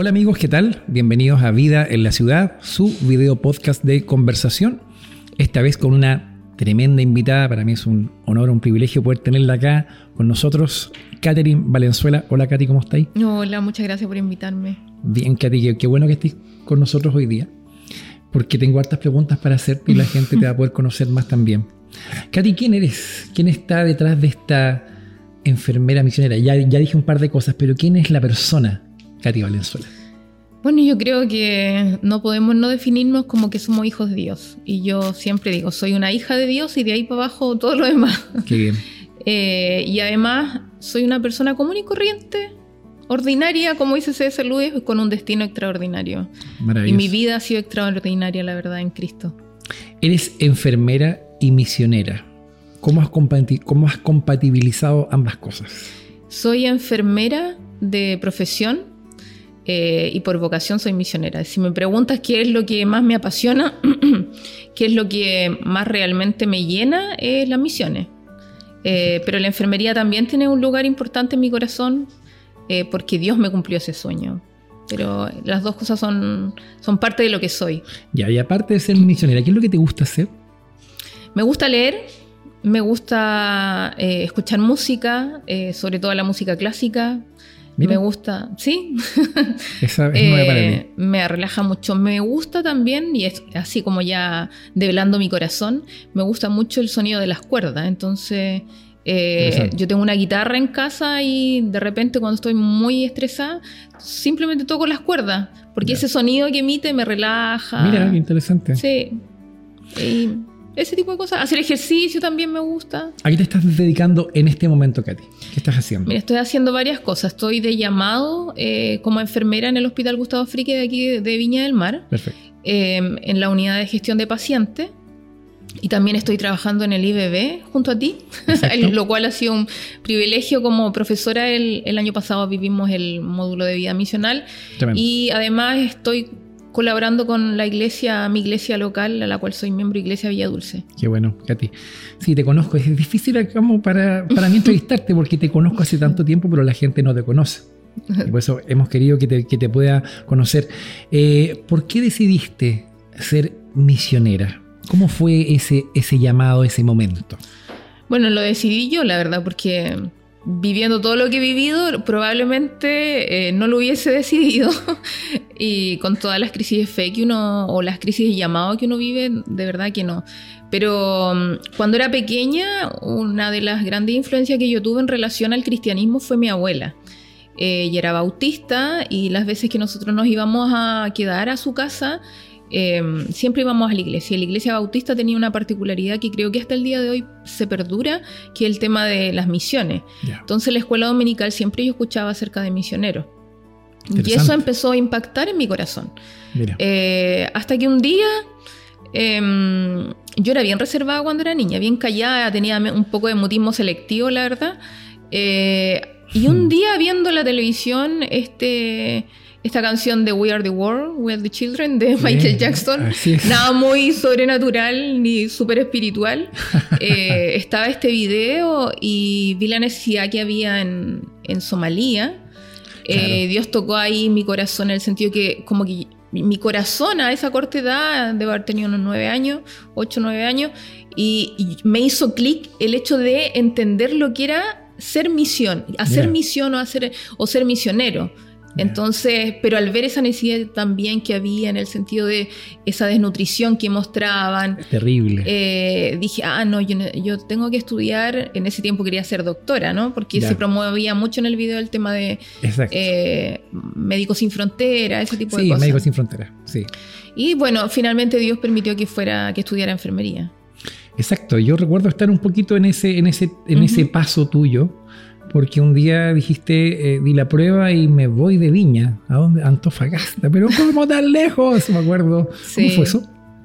Hola amigos, ¿qué tal? Bienvenidos a Vida en la Ciudad, su video podcast de conversación. Esta vez con una tremenda invitada, para mí es un honor, un privilegio poder tenerla acá con nosotros, Catherine Valenzuela. Hola Katy, ¿cómo estáis? Hola, muchas gracias por invitarme. Bien, Katy, qué, bueno que estés con nosotros hoy día, porque tengo hartas preguntas para hacerte y la gente te va a poder conocer más también. Katy, ¿quién eres? ¿Quién está detrás de esta enfermera misionera? Ya, ya dije un par de cosas, pero ¿quién es la persona, Katy Valenzuela? Bueno, yo creo que no podemos no definirnos como que somos hijos de Dios. Y yo siempre digo, soy una hija de Dios y de ahí para abajo todo lo demás. Qué bien. Eh, y además soy una persona común y corriente, ordinaria, como dice C.S. Lewis, con un destino extraordinario. Y mi vida ha sido extraordinaria, la verdad, en Cristo. Eres enfermera y misionera. ¿Cómo has, cómo has compatibilizado ambas cosas? Soy enfermera de profesión eh, y por vocación soy misionera. Si me preguntas qué es lo que más me apasiona, qué es lo que más realmente me llena, es las misiones. Eh, pero la enfermería también tiene un lugar importante en mi corazón eh, porque Dios me cumplió ese sueño. Pero las dos cosas son, son parte de lo que soy. Ya, y aparte de ser misionera, ¿qué es lo que te gusta hacer? Me gusta leer, me gusta escuchar música, sobre todo la música clásica. Me gusta, sí. Esa es nueva para eh, mí. Me relaja mucho. Me gusta también, y es así como ya develando mi corazón, me gusta mucho el sonido de las cuerdas. Entonces, eh, yo tengo una guitarra en casa y de repente cuando estoy muy estresada, simplemente toco las cuerdas, porque ese sonido que emite me relaja. Mira, interesante. Sí. Y ese tipo de cosas. Hacer ejercicio también me gusta. ¿A qué te estás dedicando en este momento, Katy? ¿Qué estás haciendo? Mira, estoy haciendo varias cosas. Estoy de llamado eh, como enfermera en el Hospital Gustavo Frique de aquí de Viña del Mar. Perfecto. Em, en la unidad de gestión de pacientes. Y también estoy trabajando en el IBB junto a ti, lo cual ha sido un privilegio como profesora. El, el, año pasado vivimos el módulo de vida misional y además estoy colaborando con la iglesia, mi iglesia local, a la cual soy miembro, Iglesia Villa Dulce. Qué bueno, Katy. Sí, te conozco. Es difícil como para, para mí entrevistarte porque te conozco hace tanto tiempo, pero la gente no te conoce. por eso hemos querido que te, pueda conocer. Eh, ¿Por qué decidiste ser misionera? ¿Cómo fue ese, ese llamado, ese momento? Bueno, lo decidí yo, la verdad, porque viviendo todo lo que he vivido, probablemente eh, no lo hubiese decidido. y con todas las crisis de fe que uno, o las crisis de llamado que uno vive, de verdad que no. Pero mm, cuando era pequeña, una de las grandes influencias que yo tuve en relación al cristianismo fue mi abuela. Eh, ella era bautista y las veces que nosotros nos íbamos a quedar a su casa, Em, siempre íbamos a la iglesia. La iglesia bautista tenía una particularidad que creo que hasta el día de hoy se perdura, que es el tema de las misiones. Entonces, la escuela dominical siempre yo escuchaba acerca de misioneros. Y eso empezó a impactar en mi corazón. Eh, hasta que un día em, yo era bien reservada cuando era niña, bien callada, tenía un poco de mutismo selectivo, la verdad. Eh, y un hmm. día viendo la televisión, este esta canción de We Are the World, We Are the Children de Michael Jackson. Nada muy sobrenatural ni súper espiritual. Eh, estaba este video y vi la necesidad que había en, en Somalia. Eh, Dios tocó ahí mi corazón en el sentido que como que mi corazón a esa corta edad, debe haber tenido unos nueve años, ocho, nueve años, y, me hizo clic el hecho de entender lo que era ser misión, hacer misión o, hacer, o ser misionero. Entonces, pero al ver esa necesidad también que había en el sentido de esa desnutrición que mostraban. terrible. Eh, dije, ah, no yo, tengo que estudiar. En ese tiempo quería ser doctora, ¿no? Porque se promovía mucho en el video el tema de eh, Médicos sin Frontera, ese tipo de cosas. Sí, Médicos sin Frontera, sí. Y bueno, finalmente Dios permitió que fuera, que estudiara enfermería. Exacto, yo recuerdo estar un poquito en ese, en ese, en ese paso tuyo porque un día dijiste, eh, di la prueba y me voy de Viña. ¿A dónde? Antofagasta. Pero ¿cómo tan lejos? Me acuerdo. ¿Cómo fue eso?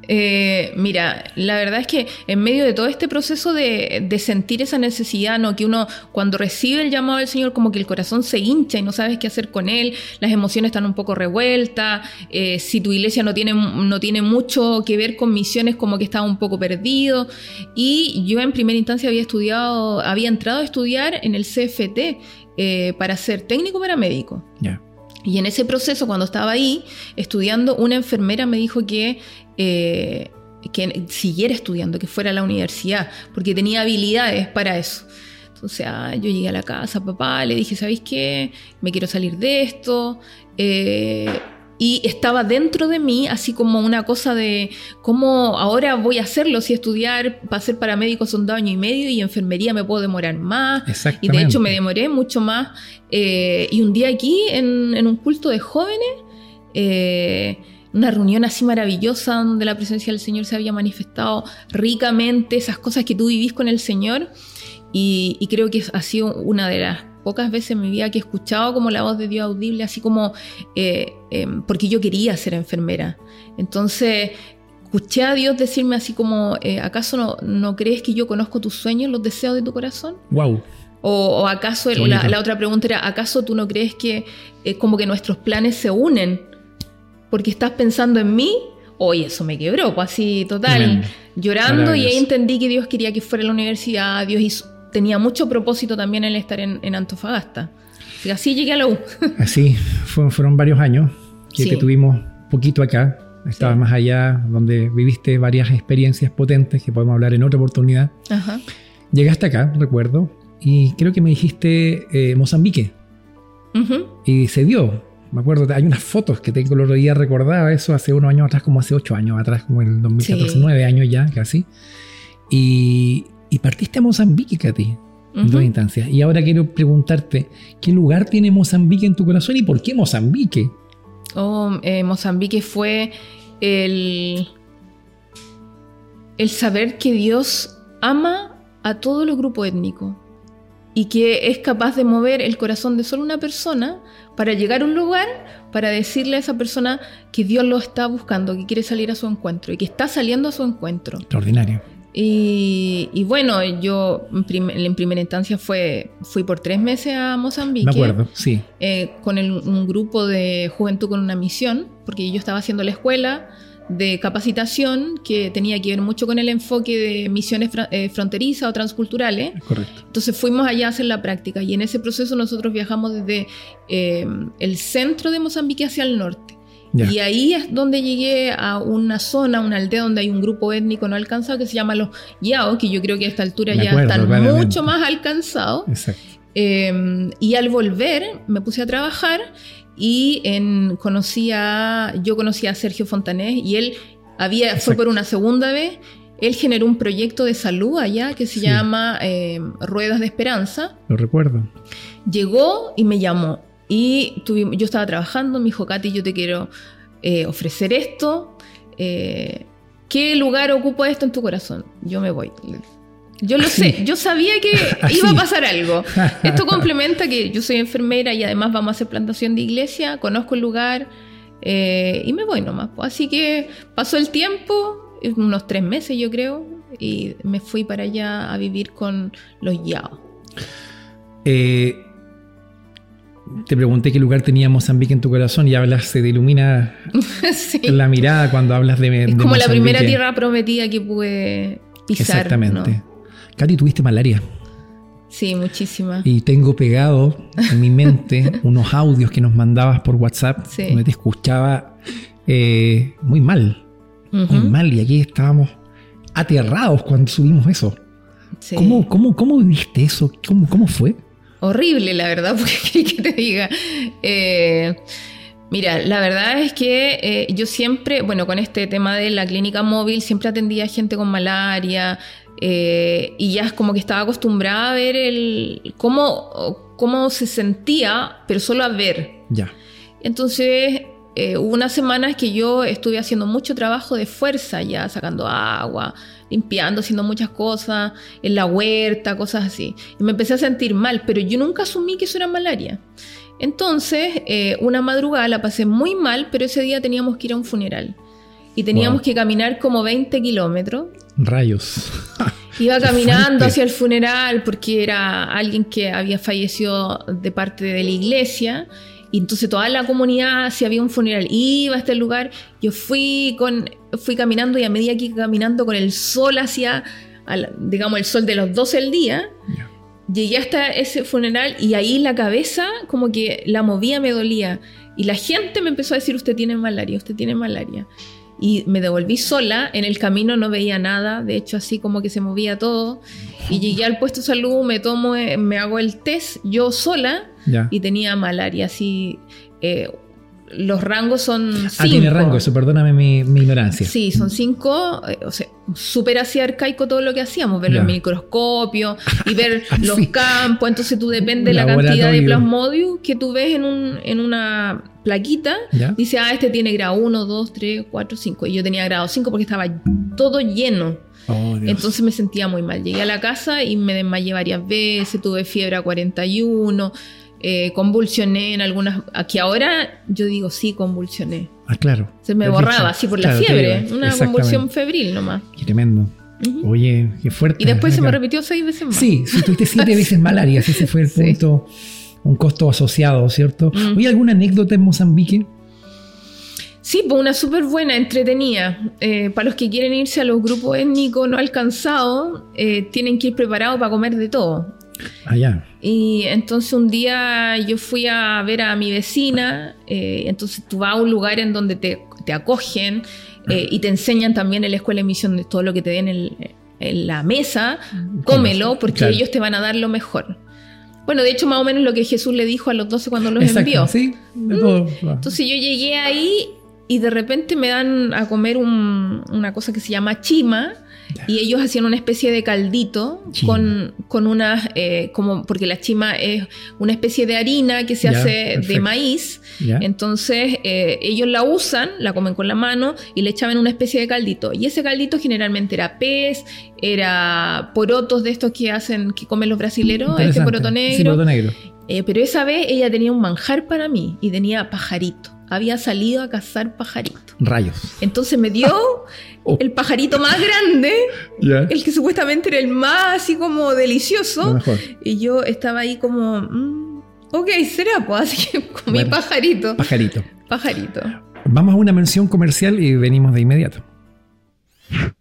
Eh, mira, la verdad es que en medio de todo este proceso de, sentir esa necesidad, ¿no? que uno cuando recibe el llamado del Señor como que el corazón se hincha y no sabes qué hacer con él, las emociones están un poco revueltas, eh, si tu iglesia no tiene, no tiene mucho que ver con misiones como que estaba un poco perdido. Y yo en primera instancia había estudiado, había entrado a estudiar en el CFT eh, para ser técnico paramédico. Ya. Y en ese proceso, cuando estaba ahí estudiando, una enfermera me dijo que, eh, que siguiera estudiando, que fuera a la universidad, porque tenía habilidades para eso. Entonces yo llegué a la casa, papá, le dije, ¿sabéis qué? Me quiero salir de esto. Eh, y estaba dentro de mí así como una cosa de cómo ahora voy a hacerlo, si estudiar para ser paramédico son dos años y medio y enfermería me puedo demorar más. Y de hecho me demoré mucho más. Eh, y un día aquí en, un culto de jóvenes, eh, una reunión así maravillosa donde la presencia del Señor se había manifestado ricamente, esas cosas que tú vivís con el Señor. Y, y creo que ha sido una de las pocas veces en mi vida que he escuchado como la voz de Dios audible, así como eh, em, porque yo quería ser enfermera. Entonces, escuché a Dios decirme así como, eh, ¿acaso no, no, crees que yo conozco tus sueños, los deseos de tu corazón? Wow. O, acaso, la, la, otra pregunta era, ¿acaso tú no crees que es como que nuestros planes se unen porque estás pensando en mí? Hoy eso me quebró, pues así total, llorando y ahí entendí que Dios quería que fuera a la universidad, Dios hizo, tenía mucho propósito también el estar en, Antofagasta. Y así llegué a la U. así, fueron, varios años que te tuvimos poquito acá. Estabas más allá, donde viviste varias experiencias potentes que podemos hablar en otra oportunidad. Ajá. Llegaste acá, recuerdo, y creo que me dijiste eh, Mozambique. Y se dio. Me acuerdo, hay unas fotos que tengo el otro día, recordaba eso hace unos años atrás, como hace ocho años atrás, como en el 2014, nueve años ya casi. Y, y partiste a Mozambique, Katy, en dos instancias. Y ahora quiero preguntarte, ¿qué lugar tiene Mozambique en tu corazón y por qué Mozambique? Oh, eh, Mozambique fue el, el saber que Dios ama a todo el grupo étnico y que es capaz de mover el corazón de solo una persona para llegar a un lugar, para decirle a esa persona que Dios lo está buscando, que quiere salir a su encuentro y que está saliendo a su encuentro. Extraordinario. Y, bueno, yo en, primera instancia fue, fui por tres meses a Mozambique. Me acuerdo, sí. Eh, con un grupo de juventud con una misión, porque yo estaba haciendo la escuela de capacitación que tenía que ver mucho con el enfoque de misiones eh, fronterizas o transculturales. Correcto. Entonces fuimos allá a hacer la práctica y en ese proceso nosotros viajamos desde eh, el centro de Mozambique hacia el norte. Y ahí es donde llegué a una zona, una aldea donde hay un grupo étnico no alcanzado que se llama los Yao, que yo creo que a esta altura ya están mucho más alcanzados. Em, y al volver me puse a trabajar y en, conocí yo conocí a Sergio Fontanés y él había, fue por una segunda vez. Él generó un proyecto de salud allá que se llama em, Ruedas de Esperanza. Lo recuerdo. Llegó y me llamó y tuvimos, yo estaba trabajando, me dijo, Katy, yo te quiero eh, ofrecer esto. Eh, ¿Qué lugar ocupa esto en tu corazón? Yo me voy. Yo lo sé, yo sabía que iba a pasar algo. Esto complementa que yo soy enfermera y además vamos a hacer plantación de iglesia, conozco el lugar eh, y me voy nomás. Así que pasó el tiempo, unos tres meses yo creo, y me fui para allá a vivir con los Yao. Eh, te pregunté qué lugar tenía Mozambique en tu corazón y hablas, se te ilumina la mirada cuando hablas de, es como la primera tierra prometida que pude pisar. Exactamente. Katy, tuviste malaria. Sí, muchísima. Y tengo pegado en mi mente unos audios que nos mandabas por WhatsApp donde te escuchaba eh, muy mal. Muy mal. Y aquí estábamos aterrados cuando subimos eso. ¿Cómo, cómo, cómo viviste eso? ¿Cómo, cómo fue? Horrible, la verdad, porque que te diga. Eh, mira, la verdad es que eh, yo siempre, bueno, con este tema de la clínica móvil, siempre atendía a gente con malaria eh, y ya es como que estaba acostumbrada a ver el cómo, cómo se sentía, pero solo a ver. Ya. Entonces, hubo unas semanas que yo estuve haciendo mucho trabajo de fuerza ya, sacando agua, limpiando, haciendo muchas cosas, en la huerta, cosas así. Y me empecé a sentir mal, pero yo nunca asumí que eso era malaria. Entonces, eh, una madrugada la pasé muy mal, pero ese día teníamos que ir a un funeral. Y teníamos que caminar como 20 kilómetros. Rayos. Iba caminando hacia el funeral porque era alguien que había fallecido de parte de la iglesia y entonces toda la comunidad, si había un funeral, iba a este lugar. Yo fui, con, fui caminando y a medida que iba caminando con el sol hacia, digamos, el sol de los 12 del día, llegué hasta ese funeral y ahí la cabeza como que la movía, me dolía. Y la gente me empezó a decir, usted tiene malaria, usted tiene malaria. Y me devolví sola, en el camino no veía nada, de hecho así como que se movía todo. Y llegué al puesto de salud, me tomo, eh, me hago el test yo sola Ya. y tenía malaria, así... eh, los rangos son Ah, tiene cinco. rango, eso, perdóname mi, mi ignorancia. Sí, son cinco, eh, o sea, súper así arcaico todo lo que hacíamos, verlo Ya. en microscopio y ver los campos, entonces tú depende de la cantidad de plasmodium que tú ves en, un, en una plaquita, ¿Ya? dice, ah, este tiene grado 1, 2, 3, 4, 5, y yo tenía grado 5 porque estaba todo lleno, Oh, entonces me sentía muy mal. Llegué a la casa y me desmayé varias veces, tuve fiebre a 41, eh, convulsioné en algunas, aquí ahora yo digo, sí, convulsioné. Ah, claro. Se me borraba dicho. así por Claro, la fiebre, una convulsión febril nomás. Qué tremendo. Oye, qué fuerte. Y después se me repitió seis veces más. Sí, si tuviste siete veces malaria, ese fue el Sí. punto, un costo asociado, ¿cierto? Mm. Oye, ¿alguna anécdota en Mozambique? Sí, pues una súper buena, entretenida. Eh, para los que quieren irse a los grupos étnicos no alcanzados, eh, tienen que ir preparados para comer de todo. Allá. Y entonces un día yo fui a ver a mi vecina, eh, entonces tú vas a un lugar en donde te, te acogen eh, y te enseñan también en la escuela de misión de todo lo que te den en, en la mesa, cómelo porque Claro. ellos te van a dar lo mejor. Bueno, de hecho más o menos lo que Jesús le dijo a los doce cuando los Exacto, envió. sí. de todo. Entonces yo llegué ahí y de repente me dan a comer un- una cosa que se llama chima. Y ellos hacían una especie de caldito con, con unas, eh, como porque la chima es una especie de harina que se hace de maíz. Entonces eh, ellos la usan, la comen con la mano y le echaban una especie de caldito. Y ese caldito generalmente era pez, era porotos de estos que hacen, que comen los brasileros, este Interesante. poroto negro. Sí, poroto negro. Eh, pero esa vez ella tenía un manjar para mí y tenía pajarito. Había salido a cazar pajarito. Rayos. Entonces me dio Oh. el pajarito más grande, el que supuestamente era el más así como delicioso. mejor. Y yo estaba ahí como, mm, ok, será, pues así que comí Bueno. pajarito. Pajarito. Pajarito. Vamos a una mención comercial y venimos de inmediato.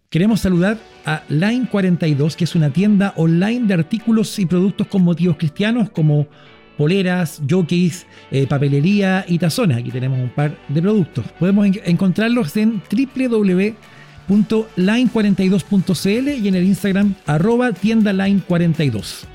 Queremos saludar a Line 42, que es una tienda online de artículos y productos con motivos cristianos como poleras, jockeys, eh, papelería y tazones. Aquí tenemos un par de productos. Podemos encontrarlos en www.line42.cl y en el Instagram arroba tiendaline42.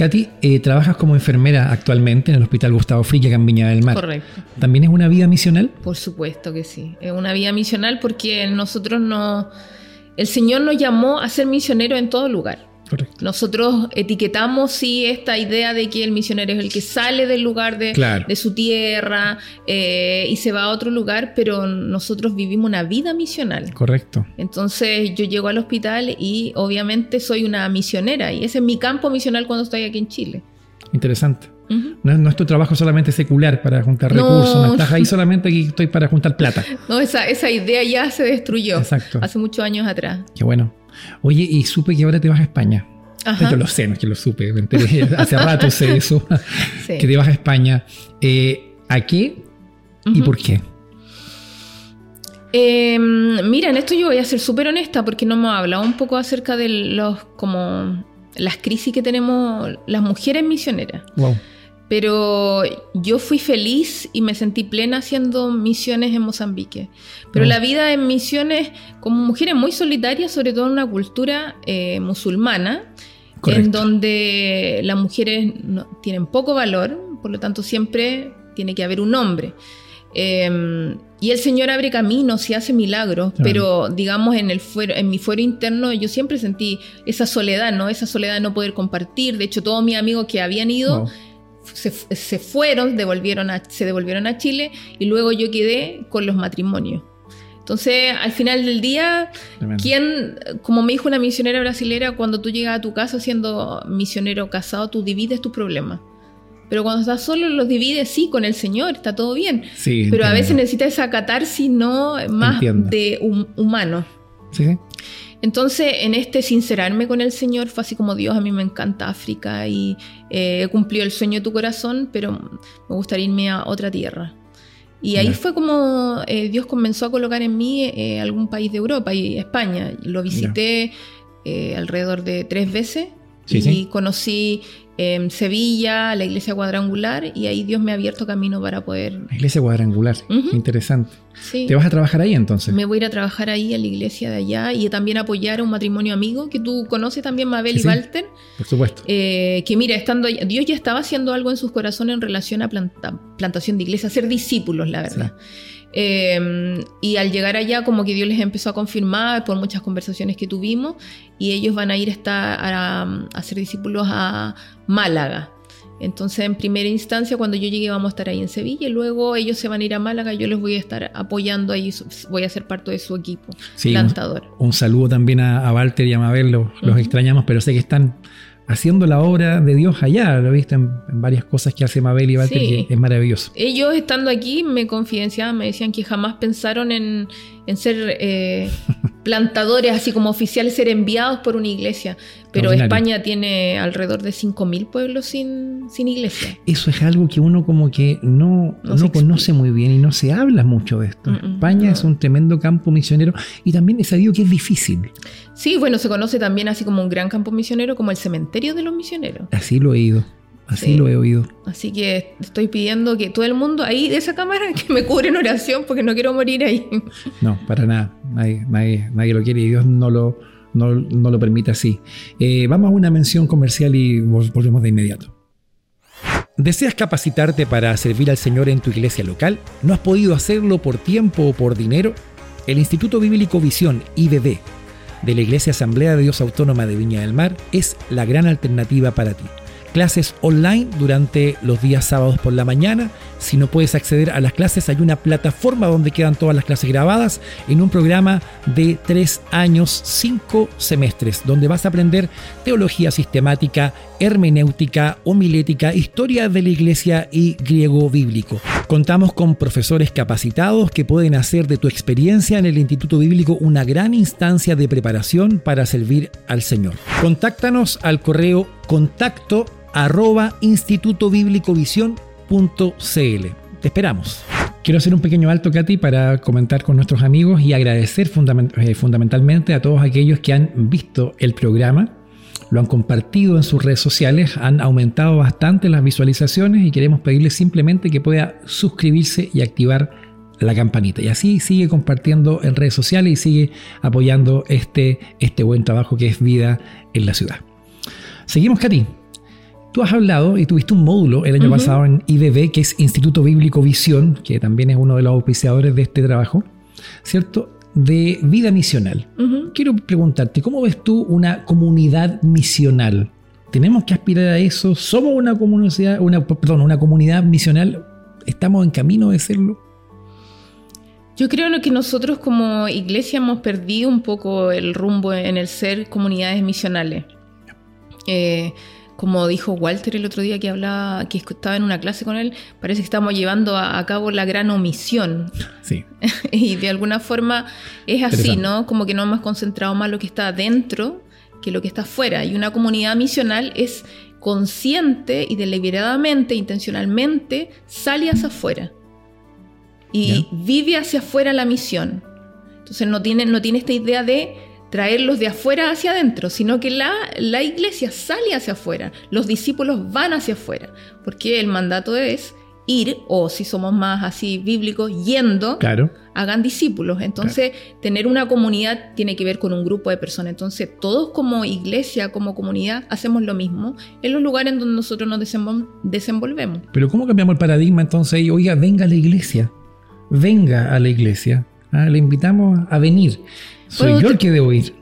Katy, eh, trabajas como enfermera actualmente en el Hospital Gustavo acá en Viña del Mar. Correcto. ¿También es una vida misional? Por supuesto que sí. Es una vida misional porque nosotros no... El Señor nos llamó a ser misioneros en todo lugar. Correcto. Nosotros etiquetamos sí esta idea de que el misionero es el que sale del lugar de, Claro. de su tierra eh, y se va a otro lugar, pero nosotros vivimos una vida misional. Correcto. Entonces yo llego al hospital y obviamente soy una misionera y ese es mi campo misional cuando estoy aquí en Chile. Interesante. No, es- no es tu trabajo solamente secular para juntar No. recursos, no estás ahí solamente aquí estoy para juntar plata. No, esa, esa idea ya se destruyó Exacto. hace muchos años atrás. Qué bueno. Oye, y supe que ahora te vas a España. Yo lo sé, no es que lo supe, me enteré, hace rato sé eso, Sí. que te vas a España. Eh, ¿A qué y por qué? Eh, mira, en esto yo voy a ser súper honesta porque no hemos hablado un poco acerca de los como las crisis que tenemos las mujeres misioneras. Wow. Pero yo fui feliz y me sentí plena haciendo misiones en Mozambique. Pero Mm. la vida en misiones, como mujeres muy solitarias, sobre todo en una cultura eh, musulmana, en Correcto. donde las mujeres no- tienen poco valor, por lo tanto siempre tiene que haber un hombre. Eh, y el Señor abre caminos y hace milagros, Claro. pero digamos en, el fuero, en mi fuero interno yo siempre sentí esa soledad, ¿no? Esa soledad de no poder compartir. De hecho, todos mis amigos que habían ido Wow. Se, se fueron, devolvieron a, se devolvieron a Chile y luego yo quedé con los matrimonios. Entonces, al final del día, Tremendo. ¿quién, como me dijo una misionera brasilera, cuando tú llegas a tu casa siendo misionero casado, tú divides tus problemas? Pero cuando estás solo, los divides, sí, con el Señor, está todo bien. Sí, Pero a entiendo. veces necesitas esa catarsis, no más Entiendo. de hum- humano. Sí, sí. Entonces, en este sincerarme con el Señor, fue así como Dios, a mí me encanta África y eh, he cumplido el sueño de tu corazón, pero me gustaría irme a otra tierra. Y ahí fue como eh, Dios comenzó a colocar en mí eh, algún país de Europa y España. Lo visité alrededor de tres veces y conocí en Sevilla, la iglesia cuadrangular, y ahí Dios me ha abierto camino para poder... La iglesia cuadrangular, interesante. ¿Te vas a trabajar ahí entonces? Me voy a ir a trabajar ahí a la iglesia de allá y también apoyar a un matrimonio amigo que tú conoces también, Mabel y Walter. Por supuesto. Eh, que mira, estando Dios ya estaba haciendo algo en sus corazones en relación a plantación de iglesia, ser discípulos, la verdad. Em, y al llegar allá, como que Dios les empezó a confirmar por muchas conversaciones que tuvimos, y ellos van a ir a, a, ser discípulos a Málaga. Entonces, en primera instancia, cuando yo llegue, vamos a estar ahí en Sevilla, y luego ellos se van a ir a Málaga, yo les voy a estar apoyando ahí, voy a ser parte de su equipo plantador. Un, saludo también a, Walter y a Mabel, los, extrañamos, pero sé que están haciendo la obra de Dios allá. Lo he visto en, varias cosas que hace Mabel y Walter, que es maravilloso. Ellos estando aquí me confidenciaban, me decían que jamás pensaron en, en ser eh, plantadores, así como oficiales, ser enviados por una iglesia. Pero España tiene alrededor de 5.000 pueblos sin, sin iglesia. Eso es algo que uno como que no, no, conoce muy bien y no se habla mucho de esto. España es un tremendo campo misionero y también he sabido que es difícil. Sí, bueno, se conoce también así como un gran campo misionero, como el cementerio de los misioneros. Así lo he ido. Así lo he oído. Así que estoy pidiendo que todo el mundo ahí de esa cámara que me cubre en oración porque no quiero morir ahí. No, para nada. Nadie, nadie, lo quiere y Dios no lo, no, lo permite así. Eh, vamos a una mención comercial y volvemos de inmediato. ¿Deseas capacitarte para servir al Señor en tu iglesia local? ¿No has podido hacerlo por tiempo o por dinero? El Instituto Bíblico Visión, IBD, de la Iglesia Asamblea de Dios Autónoma de Viña del Mar, es la gran alternativa para ti clases online durante los días sábados por la mañana. Si no puedes acceder a las clases, hay una plataforma donde quedan todas las clases grabadas en un programa de tres años, cinco semestres, donde vas a aprender teología sistemática, hermenéutica, homilética, historia de la iglesia y griego bíblico. Contamos con profesores capacitados que pueden hacer de tu experiencia en el Instituto Bíblico una gran instancia de preparación para servir al Señor. Contáctanos al correo contacto arroba institutobiblicovisión.cl. Te esperamos. Quiero hacer un pequeño alto, Katy, para comentar con nuestros amigos y agradecer eh, fundamentalmente a todos aquellos que han visto el programa, lo han compartido en sus redes sociales, han aumentado bastante las visualizaciones y queremos pedirle simplemente que pueda suscribirse y activar la campanita. Y así sigue compartiendo en redes sociales y sigue apoyando este, este buen trabajo que es vida en la ciudad. Seguimos, Katy. Tú has hablado y tuviste un módulo el año pasado en IBB, que es Instituto Bíblico Visión, que también es uno de los auspiciadores de este trabajo, ¿cierto? De vida misional. Quiero preguntarte, ¿cómo ves tú una comunidad misional? ¿Tenemos que aspirar a eso? ¿Somos una comunidad, una, perdón, una comunidad misional? ¿Estamos en camino de serlo? Yo creo que nosotros como iglesia hemos perdido un poco el rumbo en el ser comunidades misionales. Eh, como dijo Walter el otro día que hablaba, que estaba en una clase con él, parece que estamos llevando a, cabo la gran omisión. Sí. y de alguna forma es así, ¿no? Como que no hemos concentrado más lo que está dentro que lo que está afuera. Y una comunidad misional es consciente y deliberadamente, intencionalmente, sale hacia afuera. Y vive hacia afuera la misión. Entonces no tiene, no tiene esta idea de traerlos de afuera hacia adentro, sino que la, la iglesia sale hacia afuera, los discípulos van hacia afuera, porque el mandato es ir, o si somos más así bíblicos, yendo, claro. hagan discípulos. Entonces, tener una comunidad tiene que ver con un grupo de personas. Entonces, todos como iglesia, como comunidad, hacemos lo mismo en los lugares en donde nosotros nos desenvolvemos. Pero ¿cómo cambiamos el paradigma entonces? Oiga, venga a la iglesia, venga a la iglesia. Ah, le invitamos a venir. Soy yo el que debo ir.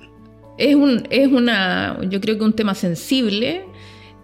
Es, un, es una, yo creo que un tema sensible,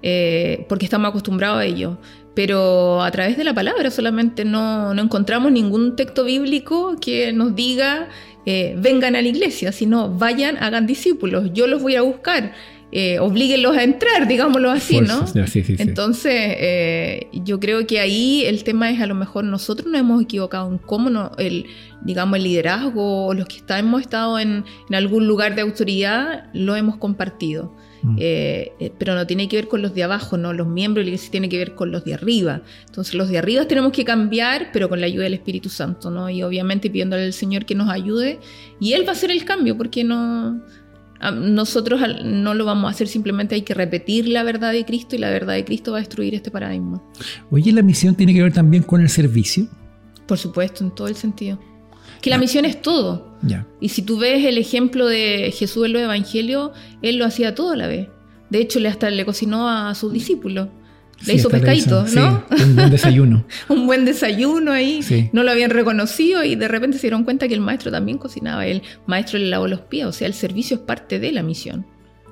eh, porque estamos acostumbrados a ello. Pero a través de la palabra solamente no, encontramos ningún texto bíblico que nos diga eh, vengan a la iglesia, sino vayan, hagan discípulos, yo los voy a buscar. Eh, oblíguenlos a entrar, digámoslo así, ¿no? Sí, sí, sí. Entonces, eh, yo creo que ahí el tema es a lo mejor nosotros nos hemos equivocado en cómo no, el, digamos, el liderazgo o los que está- hemos estado en, en algún lugar de autoridad lo hemos compartido. Mm. Eh, eh, pero no tiene que ver con los de abajo, no, los miembros iglesia tiene que ver con los de arriba. Entonces los de arriba tenemos que cambiar, pero con la ayuda del Espíritu Santo, ¿no? Y obviamente pidiéndole al Señor que nos ayude y Él va a hacer el cambio, porque no... a- Nosotros no lo vamos a hacer, simplemente hay que repetir la verdad de Cristo y la verdad de Cristo va a destruir este paradigma. Oye, la misión tiene que ver también con el servicio. Por supuesto, en todo el sentido. Que la misión es todo. Ya. Y si tú ves el ejemplo de Jesús en los evangelios, él lo hacía todo a la vez. De hecho, le hasta le cocinó a sus discípulos. Le Sí, hizo pescadito. ¿no? Sí, un buen desayuno. Un buen desayuno ahí. Sí. No lo habían reconocido y de repente se dieron cuenta que el maestro también cocinaba. El maestro le lavó los pies. O sea, el servicio es parte de la misión.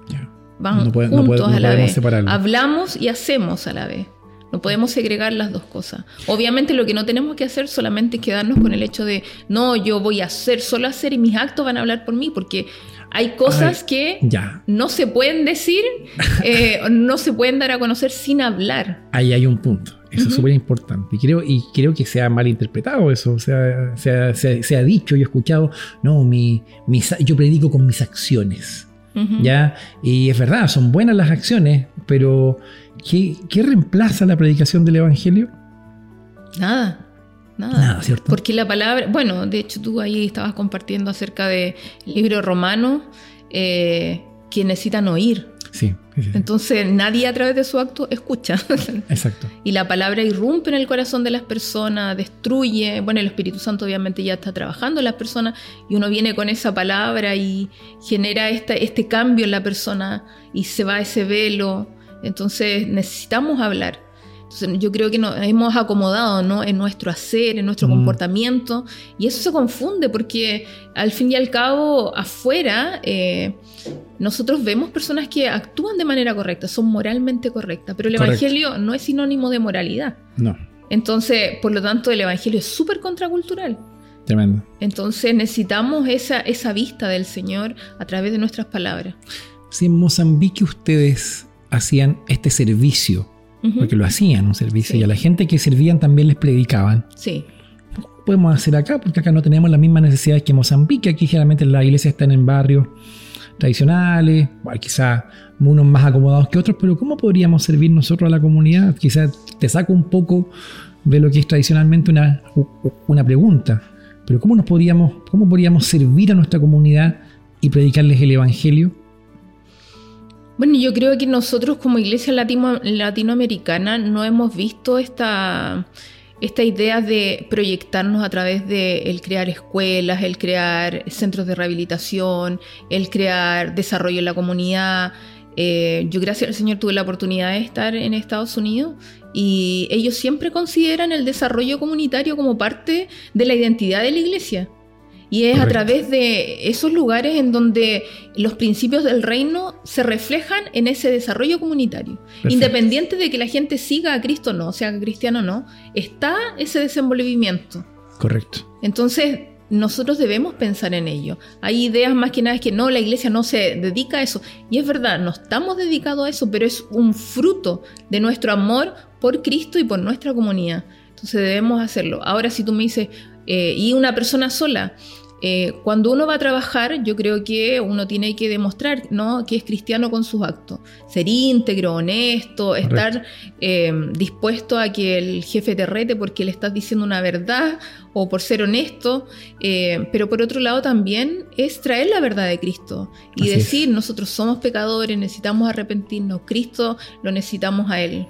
Ya. Van No puede- no juntos puede- no a la vez. separarlo. Hablamos y hacemos a la vez. No podemos segregar las dos cosas. Obviamente lo que no tenemos que hacer solamente es quedarnos con el hecho de, no, yo voy a hacer, solo hacer y mis actos van a hablar por mí, porque hay cosas Ay, que Ya. no se pueden decir, eh, no se pueden dar a conocer sin hablar. Ahí hay un punto. Eso es Ujú. súper importante. Y creo, y creo que se ha malinterpretado eso. O sea, se ha, se ha- se ha dicho y he escuchado, no, mi, mis- yo predico con mis acciones. ¿ya? Y es verdad, son buenas las acciones, pero ¿qué, qué reemplaza la predicación del Evangelio? Nada, nada. Nada, ¿cierto? Porque la palabra, bueno, de hecho tú ahí estabas compartiendo acerca del libro romano eh, que necesitan oír. Sí, sí, sí. Entonces nadie a través de su acto escucha. exacto. y la palabra irrumpe en el corazón de las personas, destruye. Bueno, el Espíritu Santo obviamente ya está trabajando en las personas y uno viene con esa palabra y genera esta, este cambio en la persona y se va ese velo. Entonces necesitamos hablar. Entonces, yo creo que nos hemos acomodado ¿no? en nuestro hacer, en nuestro Mm. comportamiento, y eso se confunde porque al fin y al cabo, afuera, eh, nosotros vemos personas que actúan de manera correcta, son moralmente correctas, pero el Correcto. Evangelio no es sinónimo de moralidad. No, Entonces, por lo tanto, el Evangelio es súper contracultural. tremendo. Entonces necesitamos esa, esa vista del Señor a través de nuestras palabras. Si en Mozambique ustedes hacían este servicio, Ujú. porque lo hacían, un servicio, Sí. y a la gente que servían también les predicaban, Sí, podemos hacer acá, porque acá no tenemos las mismas necesidades que en Mozambique. Aquí generalmente las iglesias están en barrios tradicionales, bueno, quizás unos más acomodados que otros, pero ¿cómo podríamos servir nosotros a la comunidad? Quizás te saco un poco de lo que es tradicionalmente una, una pregunta, pero ¿cómo nos podríamos, cómo podríamos servir a nuestra comunidad y predicarles el evangelio? Bueno, yo creo que nosotros como iglesia latino- latinoamericana no hemos visto esta, esta idea de proyectarnos a través de el crear escuelas, el crear centros de rehabilitación, el crear desarrollo en la comunidad. Eh, yo gracias al Señor tuve la oportunidad de estar en Estados Unidos y ellos siempre consideran el desarrollo comunitario como parte de la identidad de la iglesia. Y es a Correcto. través de esos lugares en donde los principios del reino se reflejan en ese desarrollo comunitario. Perfecto. Independiente de que la gente siga a Cristo o no, sea cristiano o no, está ese desenvolvimiento. Correcto. Entonces, nosotros debemos pensar en ello. Hay ideas más que nada que no, la iglesia no se dedica a eso. Y es verdad, no estamos dedicados a eso, pero es un fruto de nuestro amor por Cristo y por nuestra comunidad. Entonces debemos hacerlo. Ahora, si tú me dices, eh, y una persona sola, eh, cuando uno va a trabajar, yo creo que uno tiene que demostrar ¿no? que es cristiano con sus actos. Ser íntegro, honesto, estar eh, dispuesto a que el jefe te rete porque le estás diciendo una verdad o por ser honesto. eh, pero por otro lado también es traer la verdad de Cristo y Así es. decir, nosotros somos pecadores, necesitamos arrepentirnos, Cristo lo necesitamos a Él.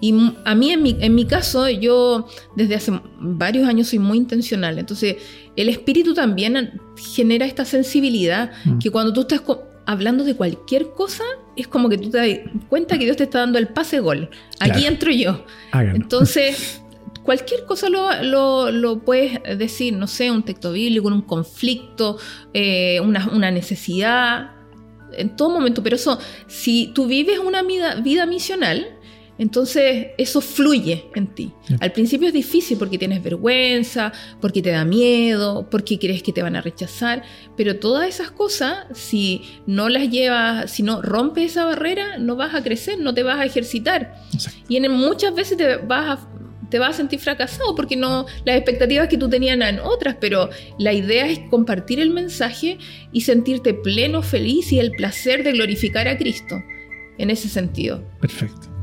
Y a mí, en mi, en mi caso, yo desde hace varios años soy muy intencional. Entonces, el espíritu también genera esta sensibilidad Mm. que cuando tú estás hablando de cualquier cosa, es como que tú te das cuenta que Dios te está dando el pase gol. Aquí Claro. entro yo. Háganlo. Entonces, cualquier cosa lo, lo- lo puedes decir, no sé, un texto bíblico, un conflicto, eh, una, una necesidad, en todo momento. Pero eso, si tú vives una vida, vida misional, Entonces eso fluye en ti. Al principio es difícil porque tienes vergüenza, porque te da miedo, porque crees que te van a rechazar, pero todas esas cosas, si no las llevas, si no rompes esa barrera, no vas a crecer, no te vas a ejercitar. Y en, muchas veces te vas a te vas a sentir fracasado porque no las expectativas que tú tenías eran otras, pero la idea es compartir el mensaje y sentirte pleno, feliz y el placer de glorificar a Cristo en ese sentido. Perfecto.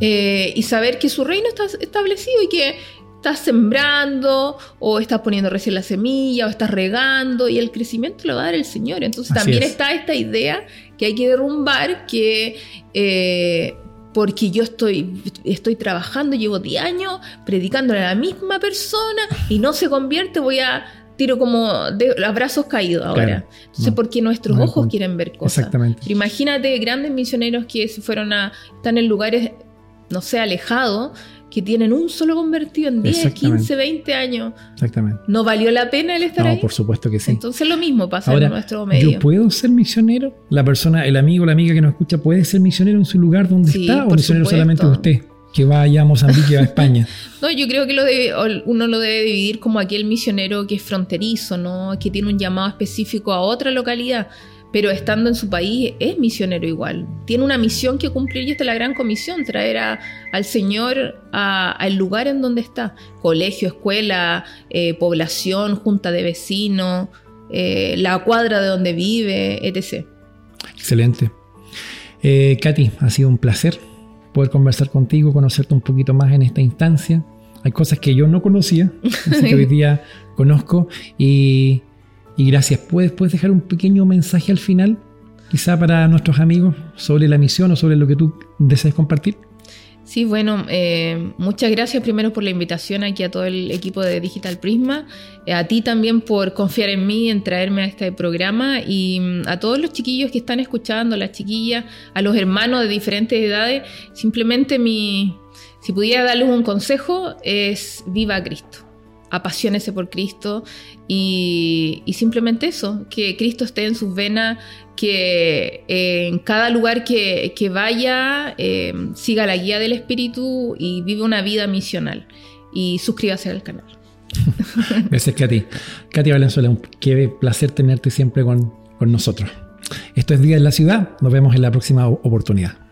Eh, y saber que su reino está establecido y que estás sembrando o estás poniendo recién la semilla o estás regando y el crecimiento lo va a dar el Señor. Entonces también está esta idea que hay que derrumbar que... Eh, porque yo estoy, estoy trabajando, llevo 10 años predicándole a la misma persona y no se convierte, voy a tiro como de brazos caídos ahora. Entonces, porque nuestros ojos quieren ver cosas. Exactamente. imagínate grandes misioneros que se fueron a, están en lugares no sé, alejado, que tienen un solo convertido en 10, 15, 20 años. Exactamente. ¿No valió la pena el estar ahí? No, por supuesto que sí. Entonces lo mismo pasa en nuestro medio. ¿Yo puedo ser misionero? ¿La persona, el amigo, la amiga que nos escucha puede ser misionero en su lugar donde está? ¿O misionero solamente usted? Que vaya a Mozambique, a España. no, yo creo que lo uno lo debe dividir como aquel misionero que es fronterizo, ¿no? Que tiene un llamado específico a otra localidad pero estando en su país es misionero igual. Tiene una misión que cumplir y esta es la gran comisión, traer al Señor al lugar en donde está. Colegio, escuela, eh, población, junta de vecinos, eh, la cuadra de donde vive, etc. Excelente. Eh, Katy, ha sido un placer poder conversar contigo, conocerte un poquito más en esta instancia. Hay cosas que yo no conocía, así que hoy día conozco y y gracias. ¿Puedes, ¿Puedes dejar un pequeño mensaje al final, quizá para nuestros amigos, sobre la misión o sobre lo que tú deseas compartir? Sí, bueno, eh, muchas gracias primero por la invitación aquí a todo el equipo de Digital Prisma, eh, a ti también por confiar en mí, en traerme a este programa y mm, a todos los chiquillos que están escuchando, las chiquillas, a los hermanos de diferentes edades, simplemente mi, si pudiera darles un consejo es viva Cristo apasionese por Cristo y, simplemente eso, que Cristo esté en sus venas, que eh, en cada lugar que, vaya eh, siga la guía del Espíritu y vive una vida misional. Y suscríbase al canal. Gracias, Katy. Katy Valenzuela, qué placer tenerte siempre con, con nosotros. Esto es Día en la Ciudad. Nos vemos en la próxima oportunidad.